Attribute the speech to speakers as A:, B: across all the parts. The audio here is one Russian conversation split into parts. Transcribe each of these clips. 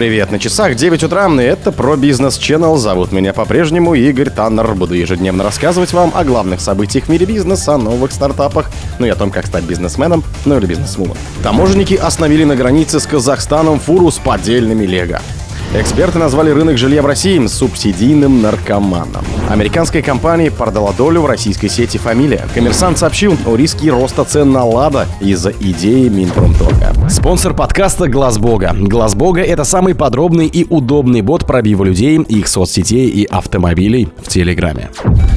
A: привет! На часах 9 утра, и это про бизнес Channel. Зовут меня по-прежнему Игорь Таннер. Буду ежедневно рассказывать вам о главных событиях в мире бизнеса, о новых стартапах, ну и о том, как стать бизнесменом, ну или бизнесвумен. Таможенники остановили на границе с Казахстаном фуру с поддельными лего. Эксперты назвали рынок жилья в России субсидийным наркоманом. Американская компания продала долю в российской сети «Фамилия». Коммерсант сообщил о риске роста цен на «Лада» из-за идеи Минпромторга. Спонсор подкаста «Глаз Бога». «Глаз Бога» — это самый подробный и удобный бот пробива людей, их соцсетей и автомобилей в Телеграме.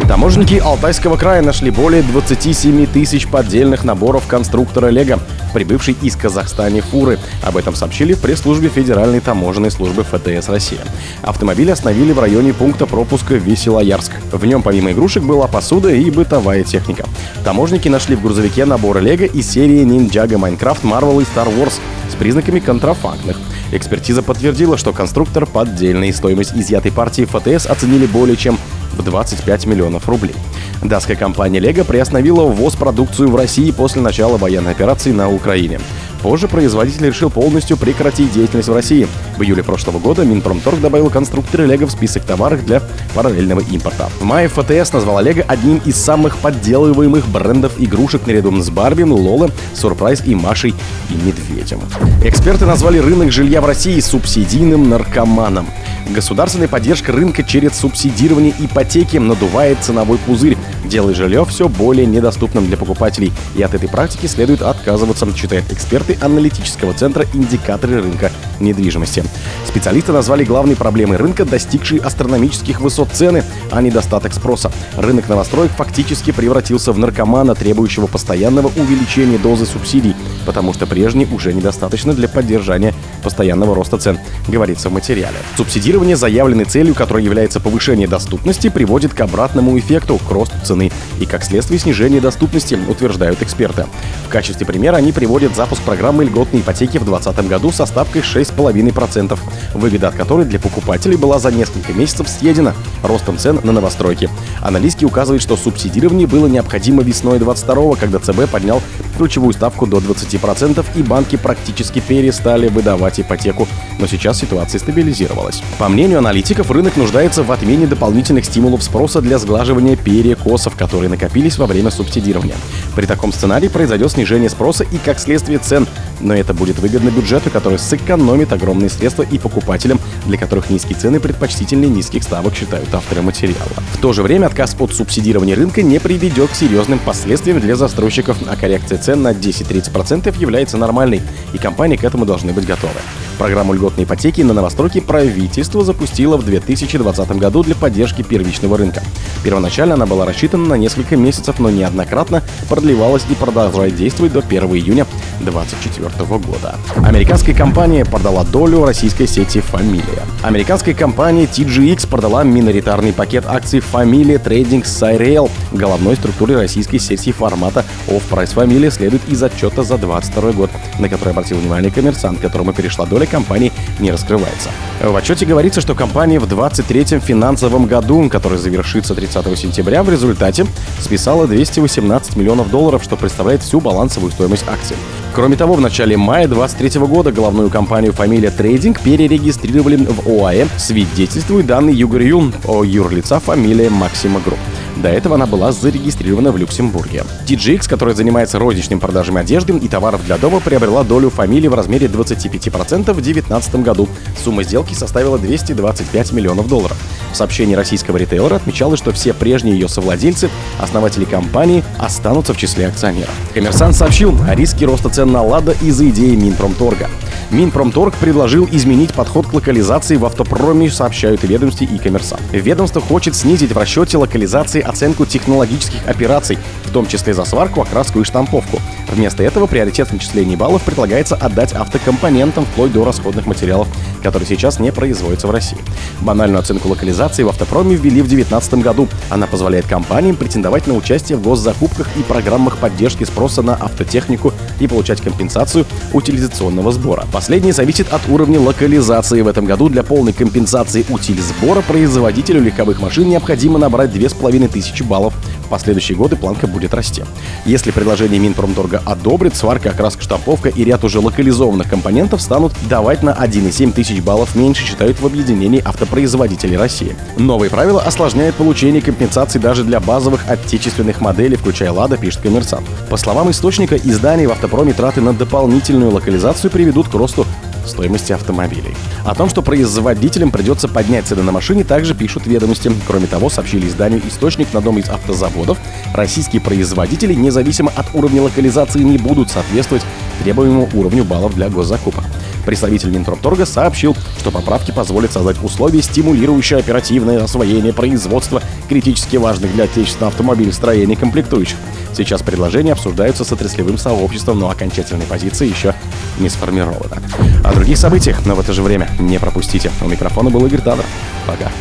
A: Таможенники Алтайского края нашли более 27 тысяч поддельных наборов конструктора «Лего», прибывшей из Казахстана фуры. Об этом сообщили в пресс-службе Федеральной таможенной службы ФТС Россия. Автомобиль остановили в районе пункта пропуска Веселоярск. В нем помимо игрушек была посуда и бытовая техника. Таможники нашли в грузовике наборы Лего из серии Ninjago Minecraft, Marvel и Star Wars с признаками контрафактных. Экспертиза подтвердила, что конструктор поддельный. Стоимость изъятой партии ФТС оценили более чем в 25 миллионов рублей. Датская компания Lego приостановила ввоз продукцию в России после начала военной операции на Украине. Позже производитель решил полностью прекратить деятельность в России. В июле прошлого года Минпромторг добавил конструкторы Лего в список товаров для параллельного импорта. В мае ФТС назвала Лего одним из самых подделываемых брендов игрушек наряду с Барби, Лола, Сюрприз и Машей и Медведем. Эксперты назвали рынок жилья в России субсидийным наркоманом. Государственная поддержка рынка через субсидирование ипотеки надувает ценовой пузырь, делая жилье все более недоступным для покупателей. И от этой практики следует отказываться, считают эксперты аналитического центра «Индикаторы рынка недвижимости». Специалисты назвали главной проблемой рынка достигшие астрономических высот цены, а недостаток спроса. Рынок новостроек фактически превратился в наркомана, требующего постоянного увеличения дозы субсидий, потому что прежние уже недостаточно для поддержания постоянного роста цен, говорится в материале. Субсидирование заявленной целью, которая является повышение доступности, приводит к обратному эффекту, к росту цены и, как следствие, снижение доступности, утверждают эксперты. В качестве примера они приводят запуск программы льготной ипотеки в 2020 году со ставкой 6,5%, выгода от которой для покупателей была за несколько месяцев съедена ростом цен на новостройки. Аналитики указывают, что субсидирование было необходимо весной 22 когда ЦБ поднял ключевую ставку до 20% и банки практически перестали выдавать ипотеку. Но сейчас ситуация стабилизировалась. По мнению аналитиков, рынок нуждается в отмене дополнительных стимулов спроса для сглаживания перекосов, которые накопились во время субсидирования. При таком сценарии произойдет снижение спроса и, как следствие, цен. Но это будет выгодно бюджету, который сэкономит огромные средства и покупателям, для которых низкие цены предпочтительнее низких ставок, считают авторы материала. В то же время отказ от субсидирования рынка не приведет к серьезным последствиям для застройщиков, а коррекция цен на 10-30% является нормальной, и компании к этому должны быть готовы. Программу льготной ипотеки на новостройки правительство запустило в 2020 году для поддержки первичного рынка. Первоначально она была рассчитана на несколько месяцев, но неоднократно продлевалась и продолжает действовать до 1 июня 2024 года. Американская компания продала долю российской сети «Фамилия». Американская компания TGX продала миноритарный пакет акций «Фамилия Trading Сайрел» головной структуре российской сети формата Off-Price «Фамилия» следует из отчета за 2022 год, на который обратил внимание коммерсант, которому перешла доля компании, не раскрывается. В отчете говорится, что компания в 2023 финансовом году, который завершится 30 сентября, в результате списала 218 миллионов долларов, что представляет всю балансовую стоимость акций. Кроме того, в начале мая 2023 года головную компанию Familia Trading перерегистрировали в ОАЭ, свидетельствует данные ЕГРЮЛ о юрлица Familia Максима Групп. До этого она была зарегистрирована в Люксембурге. TJX, который занимается розничным продажами одежды и товаров для дома, приобрела долю Familia в размере 25% в 2019 году. Сумма сделки составила 225 миллионов долларов. В сообщении российского ритейлера отмечалось, что все прежние ее совладельцы, основатели компании, останутся в числе акционеров. Коммерсант сообщил о риске роста цен на «Лада» из-за идеи Минпромторга. Минпромторг предложил изменить подход к локализации в автопроме, сообщают и ведомстве и коммерсант. Ведомство хочет снизить в расчете локализации оценку технологических операций, в том числе за сварку, окраску и штамповку. Вместо этого приоритет в начислении баллов предлагается отдать автокомпонентам вплоть до расходных материалов, которые сейчас не производятся в России. Банальную оценку локализации в автопроме ввели в 2019 году. Она позволяет компаниям претендовать на участие в госзакупках и программах поддержки спроса на автотехнику и получать компенсацию утилизационного сбора. Последнее зависит от уровня локализации. В этом году для полной компенсации утиль сбора производителю легковых машин необходимо набрать 2500 баллов последующие годы планка будет расти. Если предложение Минпромторга одобрит, сварка, окраска, штамповка и ряд уже локализованных компонентов станут давать на 1,7 тысяч баллов меньше, считают в объединении автопроизводителей России. Новые правила осложняют получение компенсаций даже для базовых отечественных моделей, включая «Лада», пишет коммерсант. По словам источника, издания в автопроме траты на дополнительную локализацию приведут к росту стоимости автомобилей. О том, что производителям придется поднять цены на машине, также пишут ведомости. Кроме того, сообщили изданию «Источник» на одном из автозаводов, российские производители, независимо от уровня локализации, не будут соответствовать требуемому уровню баллов для госзакупок. Представитель Минпромторга сообщил, что поправки позволят создать условия, стимулирующие оперативное освоение производства критически важных для отечественного автомобилестроения комплектующих. Сейчас предложения обсуждаются с отраслевым сообществом, но окончательной позиции еще не сформирована. О других событиях, но в это же время не пропустите. У микрофона был Игорь Таннер. Пока.